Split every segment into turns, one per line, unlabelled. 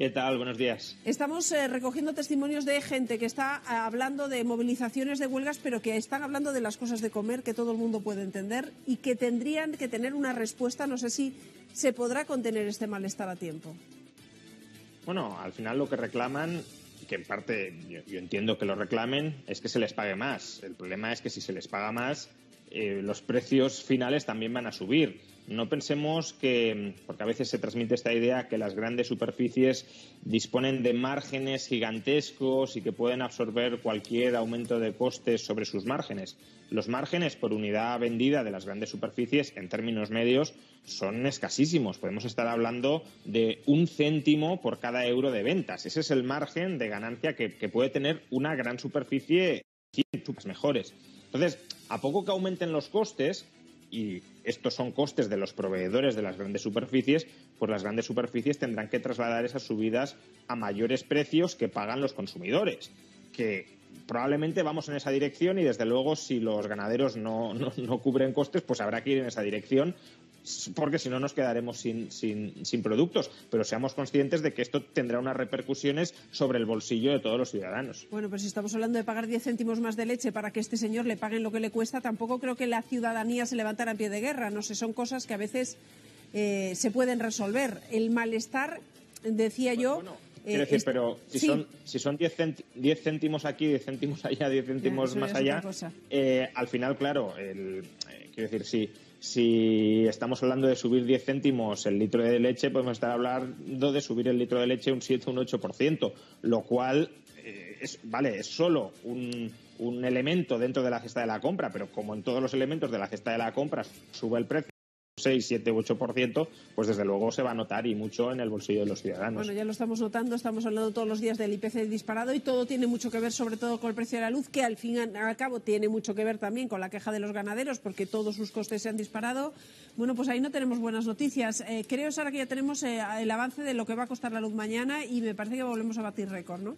¿Qué tal? Buenos días.
Estamos eh, recogiendo testimonios de gente que está eh, hablando de movilizaciones de huelgas, pero que están hablando de las cosas de comer que todo el mundo puede entender y que tendrían que tener una respuesta. No sé si se podrá contener este malestar a tiempo.
Bueno, al final lo que reclaman, que en parte yo, yo entiendo que lo reclamen, es que se les pague más. El problema es que si se les paga más, eh, los precios finales también van a subir. No pensemos que, porque a veces se transmite esta idea, que las grandes superficies disponen de márgenes gigantescos y que pueden absorber cualquier aumento de costes sobre sus márgenes. Los márgenes por unidad vendida de las grandes superficies, en términos medios, son escasísimos. Podemos estar hablando de un céntimo por cada euro de ventas. Ese es el margen de ganancia que, puede tener una gran superficie mejores. Entonces, a poco que aumenten los costes, y estos son costes de los proveedores de las grandes superficies, pues las grandes superficies tendrán que trasladar esas subidas a mayores precios que pagan los consumidores. Que probablemente vamos en esa dirección y desde luego si los ganaderos no, no, cubren costes, pues habrá que ir en esa dirección porque si no nos quedaremos sin, sin, sin, productos. Pero seamos conscientes de que esto tendrá unas repercusiones sobre el bolsillo de todos los ciudadanos.
Bueno, pues si estamos hablando de pagar 10 céntimos más de leche para que este señor le paguen lo que le cuesta, tampoco creo que la ciudadanía se levantara en pie de guerra. No sé, son cosas que a veces eh, se pueden resolver. El malestar, decía yo.
Bueno, Quiero decir, pero si sí. son si son 10 céntimos aquí, 10 céntimos allá, 10 céntimos
ya,
más allá, eh, al final, claro, el, eh, quiero decir, sí si estamos hablando de subir 10 céntimos el litro de leche, podemos estar hablando de subir el litro de leche un 7 o un 8%, lo cual eh, es, vale, es solo un, un elemento dentro de la cesta de la compra, pero como en todos los elementos de la cesta de la compra sube el precio 6, 7 u 8%, pues desde luego se va a notar y mucho en el bolsillo de los ciudadanos.
Bueno, ya lo estamos notando, estamos hablando todos los días del IPC disparado y todo tiene mucho que ver sobre todo con el precio de la luz, que al fin y al cabo tiene mucho que ver también con la queja de los ganaderos porque todos sus costes se han disparado. Bueno, pues ahí no tenemos buenas noticias. Eh, creo, Sara, que ya tenemos eh, el avance de lo que va a costar la luz mañana y me parece que volvemos a batir récord, ¿no?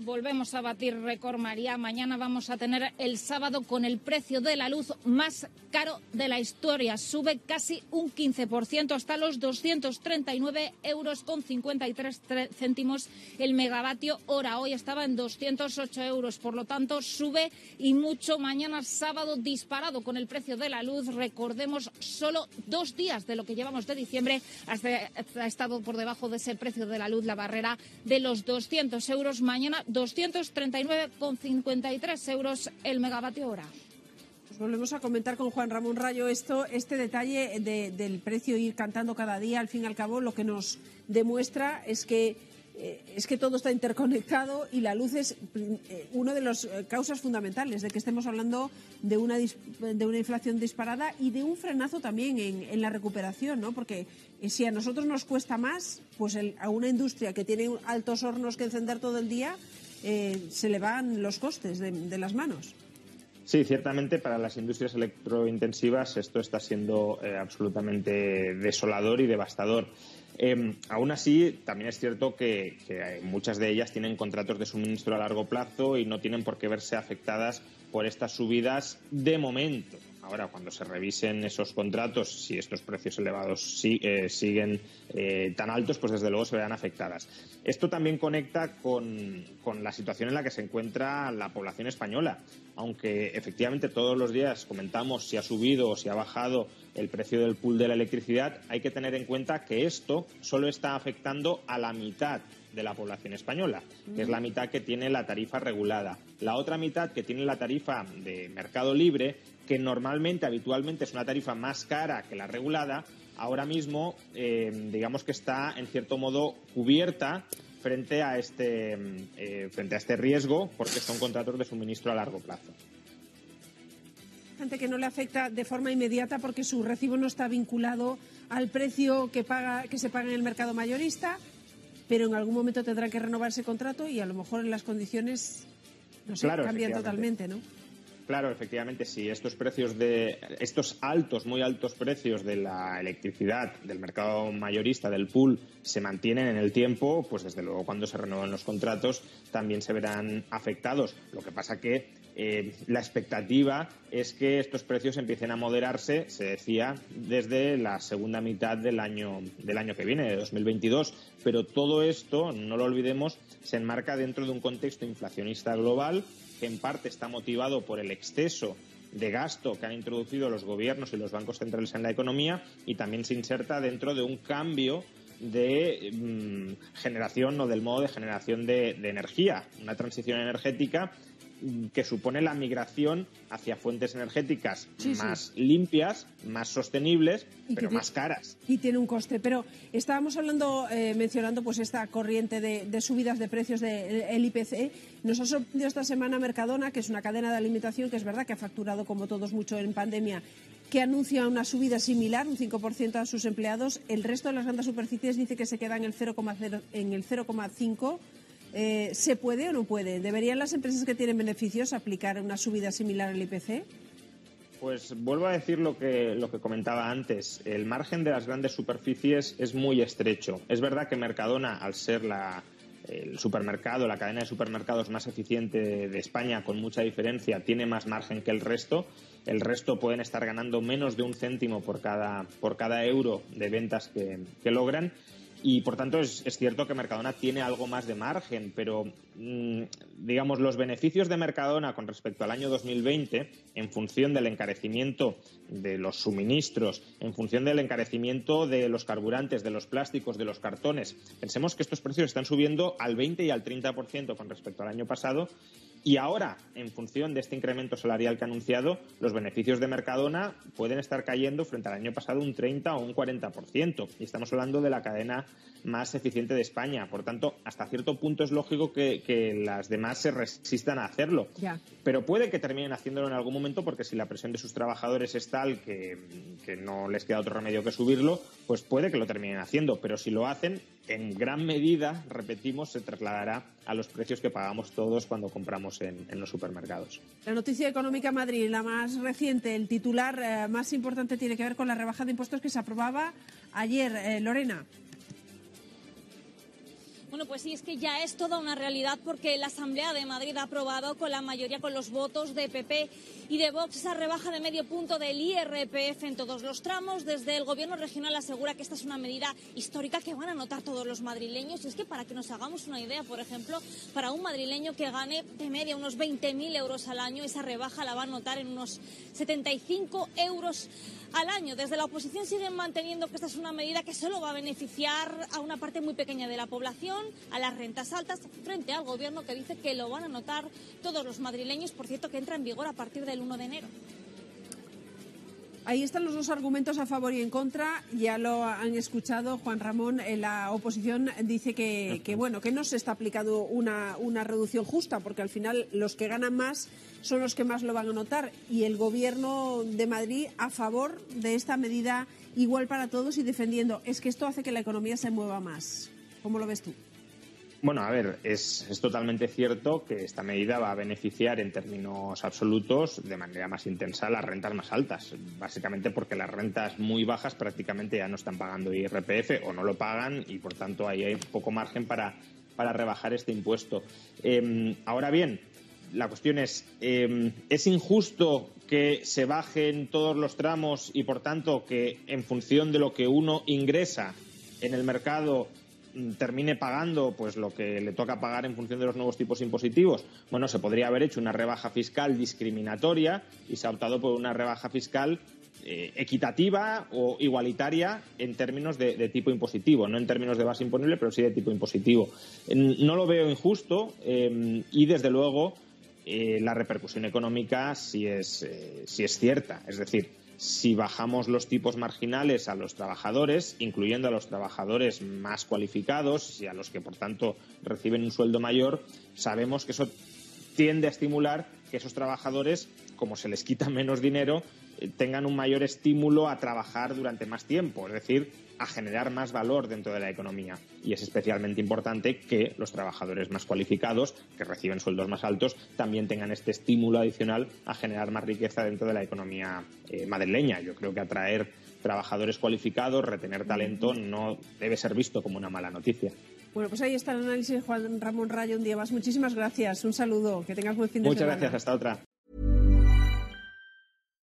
Volvemos a batir récord, María. Mañana vamos a tener el sábado con el precio de la luz más caro de la historia. Sube casi un 15% hasta los 239 euros con 53 céntimos el megavatio hora. Hoy estaba en 208 euros. Por lo tanto, sube y mucho. Mañana sábado disparado con el precio de la luz. Recordemos, solo dos días de lo que llevamos de diciembre ha estado por debajo de ese precio de la luz, la barrera de los 200 euros. Mañana 239,53 euros el megavatio hora.
Pues volvemos a comentar con Juan Ramón Rayo esto, este detalle de, del precio ir cantando cada día. Al fin y al cabo, lo que nos demuestra es que eh, es que todo está interconectado y la luz es eh, una de las causas fundamentales de que estemos hablando de una, de una inflación disparada y de un frenazo también en, en la recuperación, ¿no? Porque eh, si a nosotros nos cuesta más, pues el, a una industria que tiene altos hornos que encender todo el día, eh, se le van los costes de las manos.
Sí, ciertamente para las industrias electrointensivas esto está siendo eh, absolutamente desolador y devastador. Eh, aún así, también es cierto que, que, muchas de ellas tienen contratos de suministro a largo plazo y no tienen por qué verse afectadas por estas subidas de momento. Ahora, cuando se revisen esos contratos, si estos precios elevados eh, siguen eh, tan altos, pues desde luego se verán afectadas. Esto también conecta con, con, la situación en la que se encuentra la población española. Aunque efectivamente todos los días comentamos si ha subido o si ha bajado el precio del pool de la electricidad, hay que tener en cuenta que esto solo está afectando a la mitad de la población española, que es la mitad que tiene la tarifa regulada. La otra mitad que tiene la tarifa de mercado libre, que normalmente, habitualmente es una tarifa más cara que la regulada, ahora mismo eh, digamos que está en cierto modo cubierta frente a este eh, frente a este riesgo porque son contratos de suministro a largo plazo
gente que no le afecta de forma inmediata porque su recibo no está vinculado al precio que paga que se paga en el mercado mayorista pero en algún momento tendrán que renovar ese contrato y a lo mejor en las condiciones no sé,
claro,
cambian totalmente, ¿no?
Claro, efectivamente, si estos precios de estos altos, muy altos precios de la electricidad del mercado mayorista del pool se mantienen en el tiempo, pues desde luego cuando se renuevan los contratos también se verán afectados. Lo que pasa que eh, la expectativa es que estos precios empiecen a moderarse, se decía, desde la segunda mitad del año, del año que viene, de 2022. Pero todo esto, no lo olvidemos, se enmarca dentro de un contexto inflacionista global que en parte está motivado por el exceso de gasto que han introducido los gobiernos y los bancos centrales en la economía y también se inserta dentro de un cambio de mm, generación o del modo de generación de, energía, una transición energética que supone la migración hacia fuentes energéticas más limpias, más sostenibles, pero más caras.
Y tiene un coste. Pero estábamos hablando, eh, mencionando pues esta corriente de, subidas de precios del IPC. Nos ha sorprendido esta semana Mercadona, que es una cadena de alimentación que es verdad que ha facturado, como todos, mucho en pandemia, que anuncia una subida similar, un 5% a sus empleados. El resto de las grandes superficies dice que se queda en el 0,5%. Eh, ¿Se puede o no puede? ¿Deberían las empresas que tienen beneficios aplicar una subida similar al IPC?
Pues vuelvo a decir lo que, lo que comentaba antes. El margen de las grandes superficies es muy estrecho. Es verdad que Mercadona, al ser la, el supermercado, la cadena de supermercados más eficiente de España, con mucha diferencia, tiene más margen que el resto. El resto pueden estar ganando menos de un céntimo por cada, por cada euro de ventas que, que logran y por tanto es, cierto que Mercadona tiene algo más de margen, pero mm, digamos los beneficios de Mercadona con respecto al año 2020, en función del encarecimiento de los suministros, en función del encarecimiento de los carburantes, de los plásticos, de los cartones, pensemos que estos precios están subiendo al 20 y al 30% con respecto al año pasado y ahora, en función de este incremento salarial que ha anunciado, los beneficios de Mercadona pueden estar cayendo frente al año pasado un 30 o un 40%. Y estamos hablando de la cadena más eficiente de España. Por tanto, hasta cierto punto es lógico que, las demás se resistan a hacerlo. Pero puede que terminen haciéndolo en algún momento porque si la presión de sus trabajadores es tal que, que no les queda otro remedio que subirlo, pues puede que lo terminen haciendo. Pero si lo hacen, en gran medida, repetimos, se trasladará a los precios que pagamos todos cuando compramos en, los supermercados.
La noticia económica Madrid, la más reciente, el titular eh, más importante tiene que ver con la rebaja de impuestos que se aprobaba ayer. Eh, Lorena.
Bueno, pues sí, es que ya es toda una realidad porque la Asamblea de Madrid ha aprobado con la mayoría, con los votos de PP y de Vox, esa rebaja de medio punto del IRPF en todos los tramos. Desde el Gobierno regional asegura que esta es una medida histórica que van a notar todos los madrileños. Y es que para que nos hagamos una idea, por ejemplo, para un madrileño que gane de media unos 20.000 euros al año, esa rebaja la va a notar en unos 75 euros al año. Desde la oposición siguen manteniendo que esta es una medida que solo va a beneficiar a una parte muy pequeña de la población, a las rentas altas, frente al gobierno que dice que lo van a notar todos los madrileños, por cierto, que entra en vigor a partir del 1 de enero.
Ahí están los dos argumentos a favor y en contra. Ya lo han escuchado, Juan Ramón. La oposición dice que, bueno que no se está aplicando una, una reducción justa, porque al final los que ganan más son los que más lo van a notar. Y el Gobierno de Madrid a favor de esta medida igual para todos y defendiendo. Es que esto hace que la economía se mueva más. ¿Cómo lo ves tú?
Bueno, a ver, es, totalmente cierto que esta medida va a beneficiar en términos absolutos de manera más intensa las rentas más altas, básicamente porque las rentas muy bajas prácticamente ya no están pagando IRPF o no lo pagan y por tanto ahí hay poco margen para, para rebajar este impuesto. Em, ahora bien, la cuestión es, em, ¿es injusto que se bajen todos los tramos y por tanto que en función de lo que uno ingresa en el mercado termine pagando pues lo que le toca pagar en función de los nuevos tipos impositivos, bueno, se podría haber hecho una rebaja fiscal discriminatoria y se ha optado por una rebaja fiscal eh, equitativa o igualitaria en términos de, tipo impositivo, no en términos de base imponible, pero sí de tipo impositivo. No lo veo injusto eh, y, desde luego, eh, la repercusión económica sí es, sí es cierta. Es decir, si bajamos los tipos marginales a los trabajadores, incluyendo a los trabajadores más cualificados y a los que, por tanto, reciben un sueldo mayor, sabemos que eso tiende a estimular que esos trabajadores, como se les quita menos dinero, eh, tengan un mayor estímulo a trabajar durante más tiempo. Es decir, a generar más valor dentro de la economía. Y es especialmente importante que los trabajadores más cualificados, que reciben sueldos más altos, también tengan este estímulo adicional a generar más riqueza dentro de la economía eh, madrileña. Yo creo que atraer trabajadores cualificados, retener talento, no debe ser visto como una mala noticia.
Bueno, pues ahí está el análisis de Juan Ramón Rayo un día más. Muchísimas gracias. Un saludo. Que tengas buen fin de
Muchas
semana.
gracias. Hasta otra.